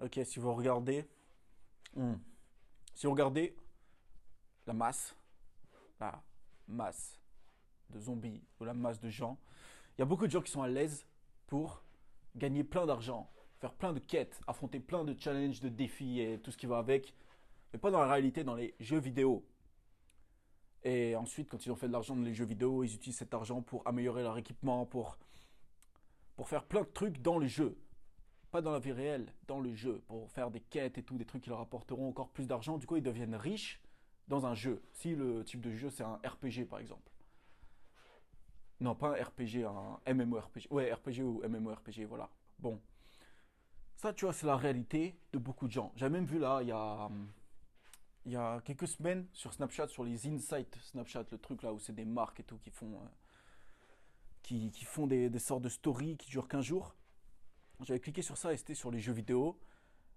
Ok, si vous regardez, hmm. si vous regardez la masse, la masse de zombies ou la masse de gens, il y a beaucoup de gens qui sont à l'aise pour gagner plein d'argent, faire plein de quêtes, affronter plein de challenges, de défis et tout ce qui va avec, mais pas dans la réalité, dans les jeux vidéo. Et ensuite, quand ils ont fait de l'argent dans les jeux vidéo, ils utilisent cet argent pour améliorer leur équipement, pour, pour faire plein de trucs dans le jeu. Pas dans la vie réelle, dans le jeu, pour faire des quêtes et tout, des trucs qui leur apporteront encore plus d'argent. Du coup, ils deviennent riches dans un jeu. Si le type de jeu, c'est un RPG, par exemple. Non, pas un RPG, un MMORPG. Ouais, RPG ou MMORPG, voilà. Bon. Ça, tu vois, c'est la réalité de beaucoup de gens. J'ai même vu là, il y a, y a quelques semaines sur Snapchat, sur les insights Snapchat, le truc là où c'est des marques et tout qui font, euh, qui, qui, font des, sortes de stories qui durent 15 jours. J'avais cliqué sur ça et c'était sur les jeux vidéo.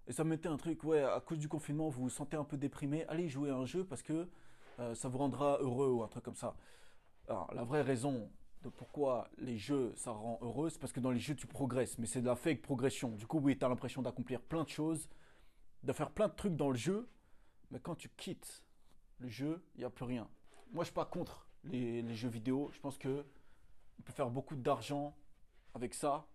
Et ça me mettait un truc, ouais, à cause du confinement, vous vous sentez un peu déprimé, allez jouer à un jeu parce que euh, ça vous rendra heureux ou un truc comme ça. Alors, la vraie raison, de pourquoi les jeux, ça rend heureux, c'est parce que dans les jeux, tu progresses. Mais c'est de la fake progression. Du coup, oui, tu as l'impression d'accomplir plein de choses, de faire plein de trucs dans le jeu. Mais quand tu quittes le jeu, il n'y a plus rien. Moi, je suis pas contre les, les jeux vidéo. Je pense que on peut faire beaucoup d'argent avec ça.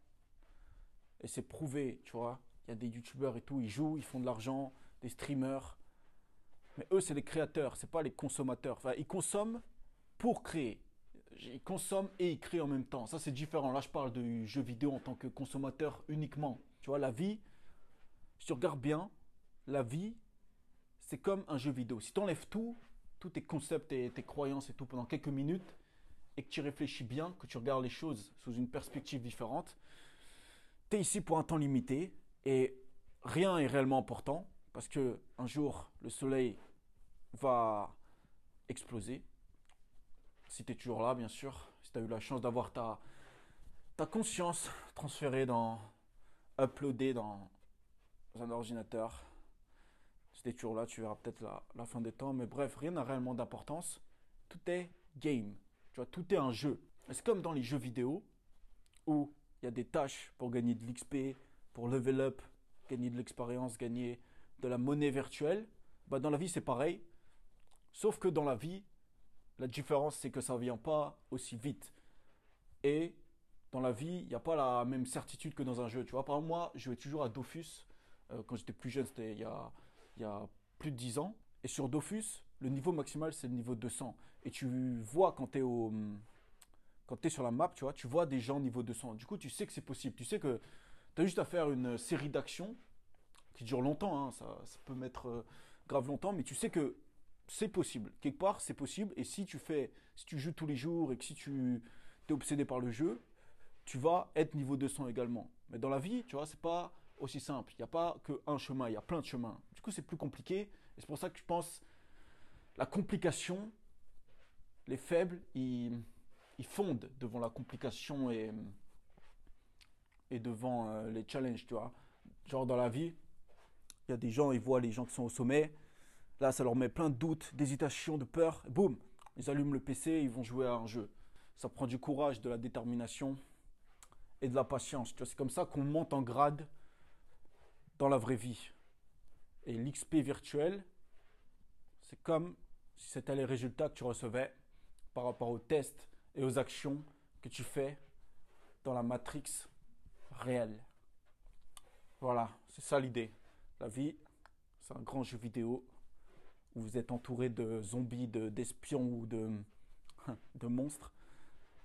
Et c'est prouvé, tu vois. Il y a des youtubeurs et tout, ils jouent, ils font de l'argent, des streamers. Mais eux, c'est les créateurs, c'est pas les consommateurs. Enfin, ils consomment pour créer ils consomment et ils créent en même temps. Ça, c'est différent. Là, je parle de jeux vidéo en tant que consommateur uniquement. Tu vois, la vie, si tu regardes bien, la vie, c'est comme un jeu vidéo. Si tu enlèves tout, tous tes concepts et tes croyances et tout pendant quelques minutes, et que tu réfléchis bien, que tu regardes les choses sous une perspective différente, tu es ici pour un temps limité et rien est réellement important parce que un jour, le soleil va exploser si tu es toujours là, bien sûr, si tu as eu la chance d'avoir ta, ta conscience transférée dans, uploadée dans un ordinateur. Si tu es toujours là, tu verras peut-être la, la, fin des temps. Mais bref, rien n'a réellement d'importance. Tout est game. Tu vois, tout est un jeu. C'est comme dans les jeux vidéo où il y a des tâches pour gagner de l'XP, pour level up, gagner de l'expérience, gagner de la monnaie virtuelle. Bah, dans la vie, c'est pareil. Sauf que dans la vie, la différence, c'est que ça ne vient pas aussi vite. Et dans la vie, il n'y a pas la même certitude que dans un jeu. Tu vois, par exemple, moi, je jouais toujours à Dofus. Euh, quand j'étais plus jeune, c'était il y a, il y a plus de 10 ans. Et sur Dofus, le niveau maximal, c'est le niveau 200. Et tu vois quand tu es au quand tu es sur la map, tu vois, tu vois des gens niveau 200. Du coup, tu sais que c'est possible. Tu sais que tu as juste à faire une série d'actions qui dure longtemps. Hein. Ça, ça, peut mettre euh, grave longtemps, mais tu sais que c'est possible. Quelque part, c'est possible. Et si tu fais, si tu joues tous les jours et que si tu es obsédé par le jeu, tu vas être niveau 200 également. Mais dans la vie, tu vois, c'est pas aussi simple. Il n'y a pas qu'un chemin, il y a plein de chemins. Du coup, c'est plus compliqué. Et c'est pour ça que je pense la complication, les faibles, ils, ils fondent devant la complication et, et devant euh, les challenges, tu vois. Genre dans la vie, il y a des gens, ils voient les gens qui sont au sommet, Là, ça leur met plein de doutes, d'hésitation, de peur. boum, ils allument le PC ils vont jouer à un jeu. Ça prend du courage, de la détermination et de la patience. C'est comme ça qu'on monte en grade dans la vraie vie. Et l'XP virtuel, c'est comme si c'était les résultats que tu recevais par rapport aux tests et aux actions que tu fais dans la matrix réelle. Voilà, c'est ça l'idée. La vie, c'est un grand jeu vidéo où vous êtes entouré de zombies, d'espions ou de, de monstres.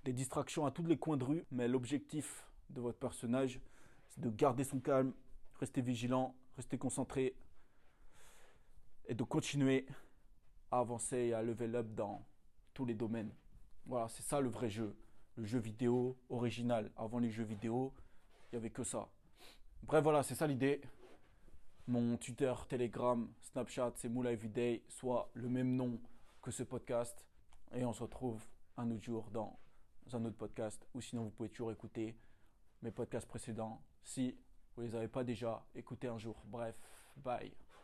Des distractions à tous les coins de rue, mais l'objectif de votre personnage, c'est de garder son calme, rester vigilant, rester concentré et de continuer à avancer et à level up dans tous les domaines. Voilà, c'est ça le vrai jeu. Le jeu vidéo original. Avant les jeux vidéo, il n'y avait que ça. Bref, voilà, c'est ça l'idée. Mon Twitter, Telegram, Snapchat, c'est Moula Everyday, soit le même nom que ce podcast. Et on se retrouve un autre jour dans un autre podcast. Ou sinon, vous pouvez toujours écouter mes podcasts précédents si vous ne les avez pas déjà écoutés un jour. Bref, bye.